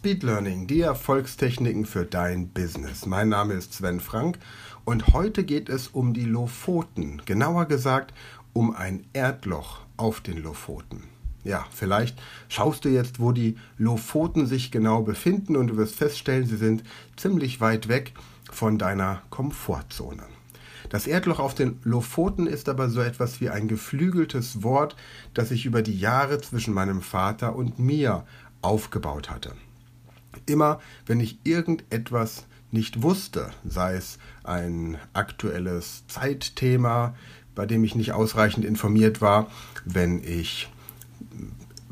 Speed Learning, die Erfolgstechniken für dein Business. Mein Name ist Sven Frank und heute geht es um die Lofoten, genauer gesagt um ein Erdloch auf den Lofoten. Ja, vielleicht schaust du jetzt, wo die Lofoten sich genau befinden und du wirst feststellen, sie sind ziemlich weit weg von deiner Komfortzone. Das Erdloch auf den Lofoten ist aber so etwas wie ein geflügeltes Wort, das sich über die Jahre zwischen meinem Vater und mir aufgebaut hatte. Immer wenn ich irgendetwas nicht wusste, sei es ein aktuelles Zeitthema, bei dem ich nicht ausreichend informiert war, wenn ich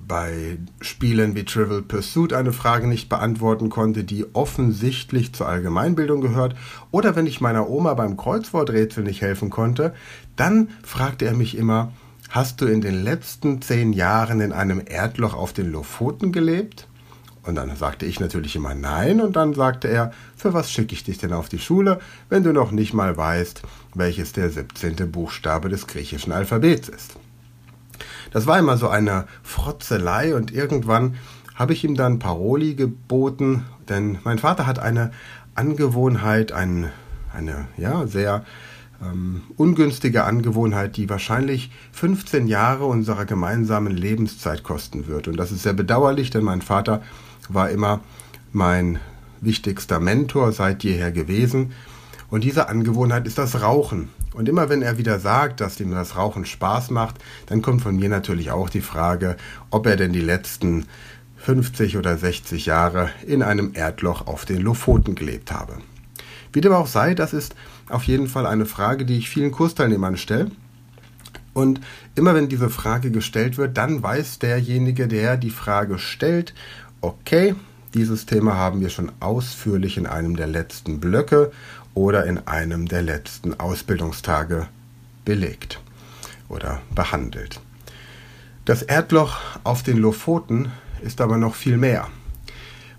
bei Spielen wie Trivial Pursuit eine Frage nicht beantworten konnte, die offensichtlich zur Allgemeinbildung gehört, oder wenn ich meiner Oma beim Kreuzworträtsel nicht helfen konnte, dann fragte er mich immer, hast du in den letzten zehn Jahren in einem Erdloch auf den Lofoten gelebt? Und dann sagte ich natürlich immer nein und dann sagte er, für was schicke ich dich denn auf die Schule, wenn du noch nicht mal weißt, welches der 17. Buchstabe des griechischen Alphabets ist. Das war immer so eine Frotzelei und irgendwann habe ich ihm dann Paroli geboten, denn mein Vater hat eine Angewohnheit, ein, eine ja, sehr ähm, ungünstige Angewohnheit, die wahrscheinlich 15 Jahre unserer gemeinsamen Lebenszeit kosten wird. Und das ist sehr bedauerlich, denn mein Vater war immer mein wichtigster Mentor seit jeher gewesen. Und diese Angewohnheit ist das Rauchen. Und immer wenn er wieder sagt, dass ihm das Rauchen Spaß macht, dann kommt von mir natürlich auch die Frage, ob er denn die letzten 50 oder 60 Jahre in einem Erdloch auf den Lofoten gelebt habe. Wie dem auch sei, das ist auf jeden Fall eine Frage, die ich vielen Kursteilnehmern stelle. Und immer wenn diese Frage gestellt wird, dann weiß derjenige, der die Frage stellt Okay, dieses Thema haben wir schon ausführlich in einem der letzten Blöcke oder in einem der letzten Ausbildungstage belegt oder behandelt. Das Erdloch auf den Lofoten ist aber noch viel mehr.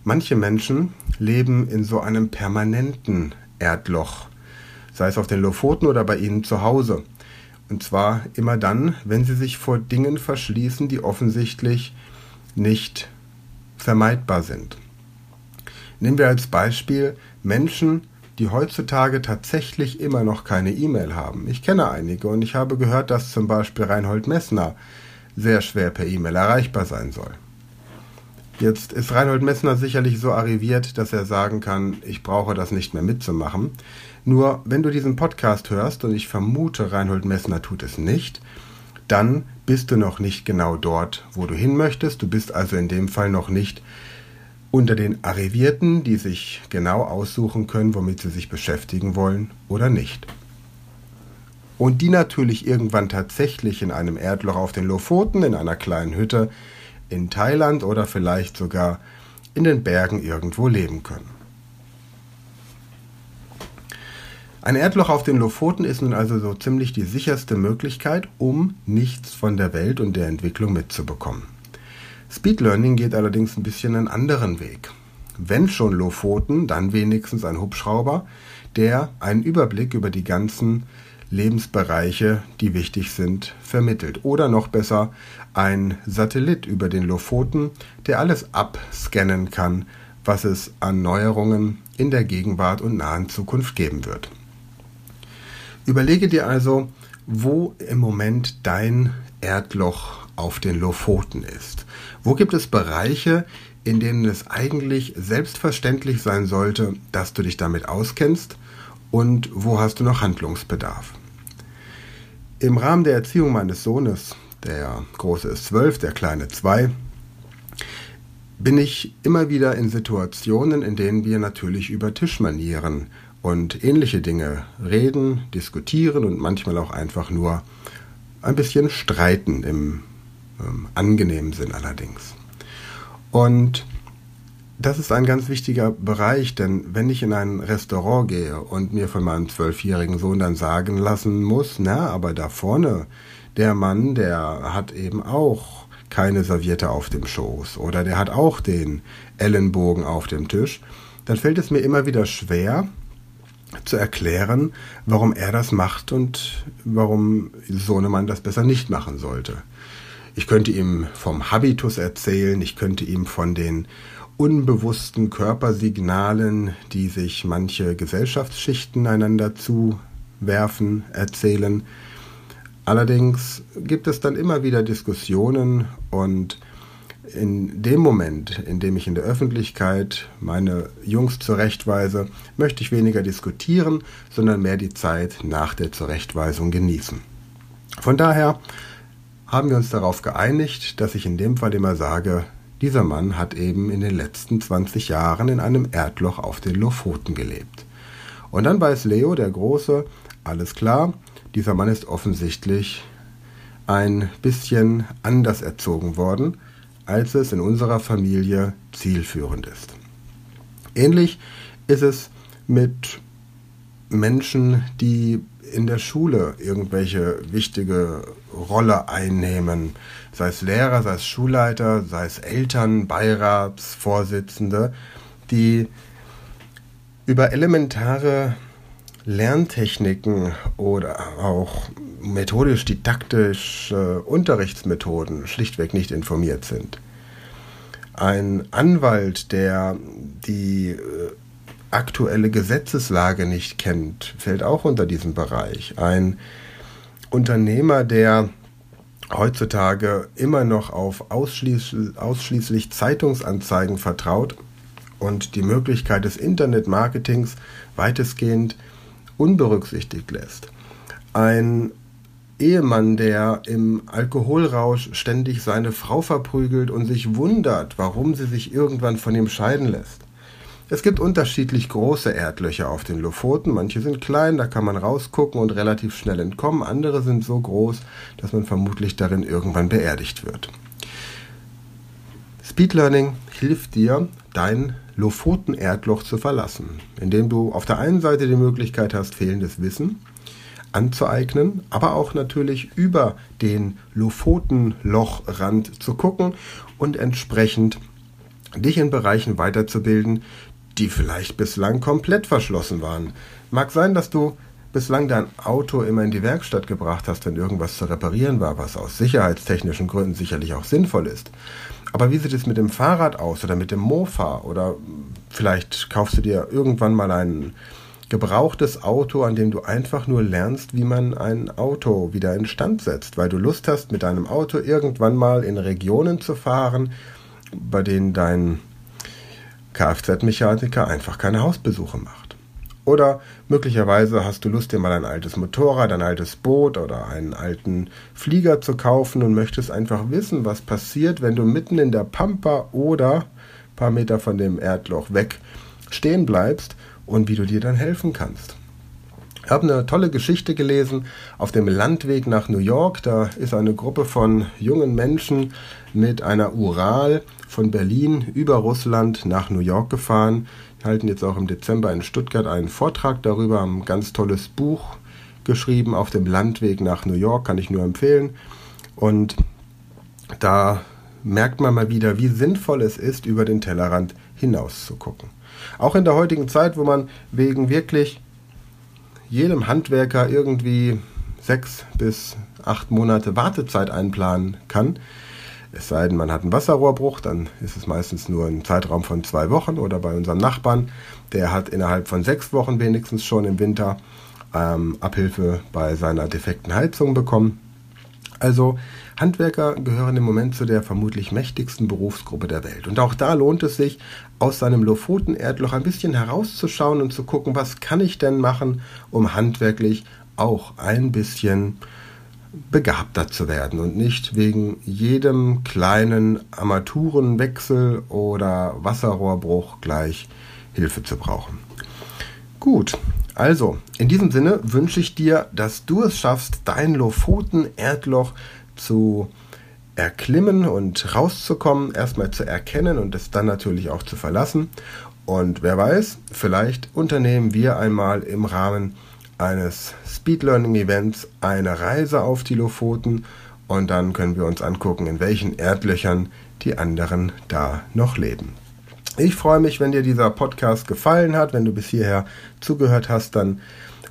Manche Menschen leben in so einem permanenten Erdloch, sei es auf den Lofoten oder bei ihnen zu Hause. Und zwar immer dann, wenn sie sich vor Dingen verschließen, die offensichtlich nicht vermeidbar sind. Nehmen wir als Beispiel Menschen, die heutzutage tatsächlich immer noch keine E-Mail haben. Ich kenne einige und ich habe gehört, dass zum Beispiel Reinhold Messner sehr schwer per E-Mail erreichbar sein soll. Jetzt ist Reinhold Messner sicherlich so arriviert, dass er sagen kann, ich brauche das nicht mehr mitzumachen. Nur wenn du diesen Podcast hörst, und ich vermute, Reinhold Messner tut es nicht, dann bist du noch nicht genau dort, wo du hin möchtest. Du bist also in dem Fall noch nicht unter den Arrivierten, die sich genau aussuchen können, womit sie sich beschäftigen wollen oder nicht. Und die natürlich irgendwann tatsächlich in einem Erdloch auf den Lofoten, in einer kleinen Hütte in Thailand oder vielleicht sogar in den Bergen irgendwo leben können. Ein Erdloch auf den Lofoten ist nun also so ziemlich die sicherste Möglichkeit, um nichts von der Welt und der Entwicklung mitzubekommen. Speed Learning geht allerdings ein bisschen einen anderen Weg. Wenn schon Lofoten, dann wenigstens ein Hubschrauber, der einen Überblick über die ganzen Lebensbereiche, die wichtig sind, vermittelt. Oder noch besser, ein Satellit über den Lofoten, der alles abscannen kann, was es an Neuerungen in der Gegenwart und nahen Zukunft geben wird. Überlege dir also, wo im Moment dein Erdloch auf den Lofoten ist. Wo gibt es Bereiche, in denen es eigentlich selbstverständlich sein sollte, dass du dich damit auskennst und wo hast du noch Handlungsbedarf? Im Rahmen der Erziehung meines Sohnes, der große ist zwölf, der kleine zwei, bin ich immer wieder in Situationen, in denen wir natürlich über Tischmanieren und ähnliche Dinge reden, diskutieren und manchmal auch einfach nur ein bisschen streiten im ähm, angenehmen Sinn allerdings. Und das ist ein ganz wichtiger Bereich, denn wenn ich in ein Restaurant gehe und mir von meinem zwölfjährigen Sohn dann sagen lassen muss, na, aber da vorne, der Mann, der hat eben auch keine Serviette auf dem Schoß oder der hat auch den Ellenbogen auf dem Tisch, dann fällt es mir immer wieder schwer zu erklären, warum er das macht und warum Sohnemann das besser nicht machen sollte. Ich könnte ihm vom Habitus erzählen, ich könnte ihm von den unbewussten Körpersignalen, die sich manche Gesellschaftsschichten einander zuwerfen, erzählen. Allerdings gibt es dann immer wieder Diskussionen und in dem Moment, in dem ich in der Öffentlichkeit meine Jungs zurechtweise, möchte ich weniger diskutieren, sondern mehr die Zeit nach der Zurechtweisung genießen. Von daher haben wir uns darauf geeinigt, dass ich in dem Fall immer sage, dieser Mann hat eben in den letzten 20 Jahren in einem Erdloch auf den Lofoten gelebt. Und dann weiß Leo, der Große, alles klar, dieser Mann ist offensichtlich ein bisschen anders erzogen worden, als es in unserer Familie zielführend ist. Ähnlich ist es mit Menschen, die in der Schule irgendwelche wichtige Rolle einnehmen, sei es Lehrer, sei es Schulleiter, sei es Eltern, Beiratsvorsitzende, die über elementare Lerntechniken oder auch methodisch-didaktische Unterrichtsmethoden schlichtweg nicht informiert sind. Ein Anwalt, der die äh, aktuelle Gesetzeslage nicht kennt, fällt auch unter diesen Bereich. Ein Unternehmer, der heutzutage immer noch auf ausschließlich, ausschließlich Zeitungsanzeigen vertraut und die Möglichkeit des Internetmarketings weitestgehend unberücksichtigt lässt. Ein Ehemann, der im Alkoholrausch ständig seine Frau verprügelt und sich wundert, warum sie sich irgendwann von ihm scheiden lässt. Es gibt unterschiedlich große Erdlöcher auf den Lofoten. Manche sind klein, da kann man rausgucken und relativ schnell entkommen. Andere sind so groß, dass man vermutlich darin irgendwann beerdigt wird. Speed Learning hilft dir, dein Lofoten-Erdloch zu verlassen, indem du auf der einen Seite die Möglichkeit hast, fehlendes Wissen anzueignen, aber auch natürlich über den Lofotenlochrand zu gucken und entsprechend dich in Bereichen weiterzubilden, die vielleicht bislang komplett verschlossen waren. Mag sein, dass du bislang dein Auto immer in die Werkstatt gebracht hast, wenn irgendwas zu reparieren war, was aus sicherheitstechnischen Gründen sicherlich auch sinnvoll ist. Aber wie sieht es mit dem Fahrrad aus oder mit dem Mofa? Oder vielleicht kaufst du dir irgendwann mal ein gebrauchtes Auto, an dem du einfach nur lernst, wie man ein Auto wieder instand setzt, weil du Lust hast, mit deinem Auto irgendwann mal in Regionen zu fahren, bei denen dein Kfz-Mechaniker einfach keine Hausbesuche macht. Oder möglicherweise hast du Lust, dir mal ein altes Motorrad, ein altes Boot oder einen alten Flieger zu kaufen und möchtest einfach wissen, was passiert, wenn du mitten in der Pampa oder ein paar Meter von dem Erdloch weg stehen bleibst und wie du dir dann helfen kannst. Ich habe eine tolle Geschichte gelesen auf dem Landweg nach New York. Da ist eine Gruppe von jungen Menschen mit einer Ural von Berlin über Russland nach New York gefahren. Die halten jetzt auch im Dezember in Stuttgart einen Vortrag darüber, haben ein ganz tolles Buch geschrieben auf dem Landweg nach New York, kann ich nur empfehlen. Und da merkt man mal wieder, wie sinnvoll es ist, über den Tellerrand hinaus zu gucken. Auch in der heutigen Zeit, wo man wegen wirklich jedem Handwerker irgendwie sechs bis acht Monate Wartezeit einplanen kann. Es sei denn, man hat einen Wasserrohrbruch, dann ist es meistens nur ein Zeitraum von zwei Wochen. Oder bei unserem Nachbarn, der hat innerhalb von sechs Wochen wenigstens schon im Winter ähm, Abhilfe bei seiner defekten Heizung bekommen. Also Handwerker gehören im Moment zu der vermutlich mächtigsten Berufsgruppe der Welt. Und auch da lohnt es sich, aus seinem Lofoten-Erdloch ein bisschen herauszuschauen und zu gucken, was kann ich denn machen, um handwerklich auch ein bisschen begabter zu werden und nicht wegen jedem kleinen Armaturenwechsel oder Wasserrohrbruch gleich Hilfe zu brauchen. Gut, also in diesem Sinne wünsche ich dir, dass du es schaffst, dein Lofoten-Erdloch zu erklimmen und rauszukommen, erstmal zu erkennen und es dann natürlich auch zu verlassen. Und wer weiß, vielleicht unternehmen wir einmal im Rahmen eines Speed Learning Events eine Reise auf die Lofoten und dann können wir uns angucken, in welchen Erdlöchern die anderen da noch leben. Ich freue mich, wenn dir dieser Podcast gefallen hat. Wenn du bis hierher zugehört hast, dann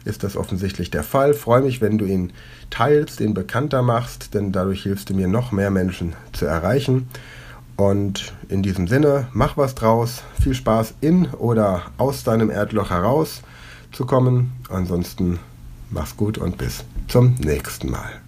ist das offensichtlich der Fall. Freue mich, wenn du ihn teilst, ihn bekannter machst, denn dadurch hilfst du mir noch mehr Menschen zu erreichen. Und in diesem Sinne, mach was draus. Viel Spaß in oder aus deinem Erdloch heraus zu kommen. Ansonsten mach's gut und bis zum nächsten Mal.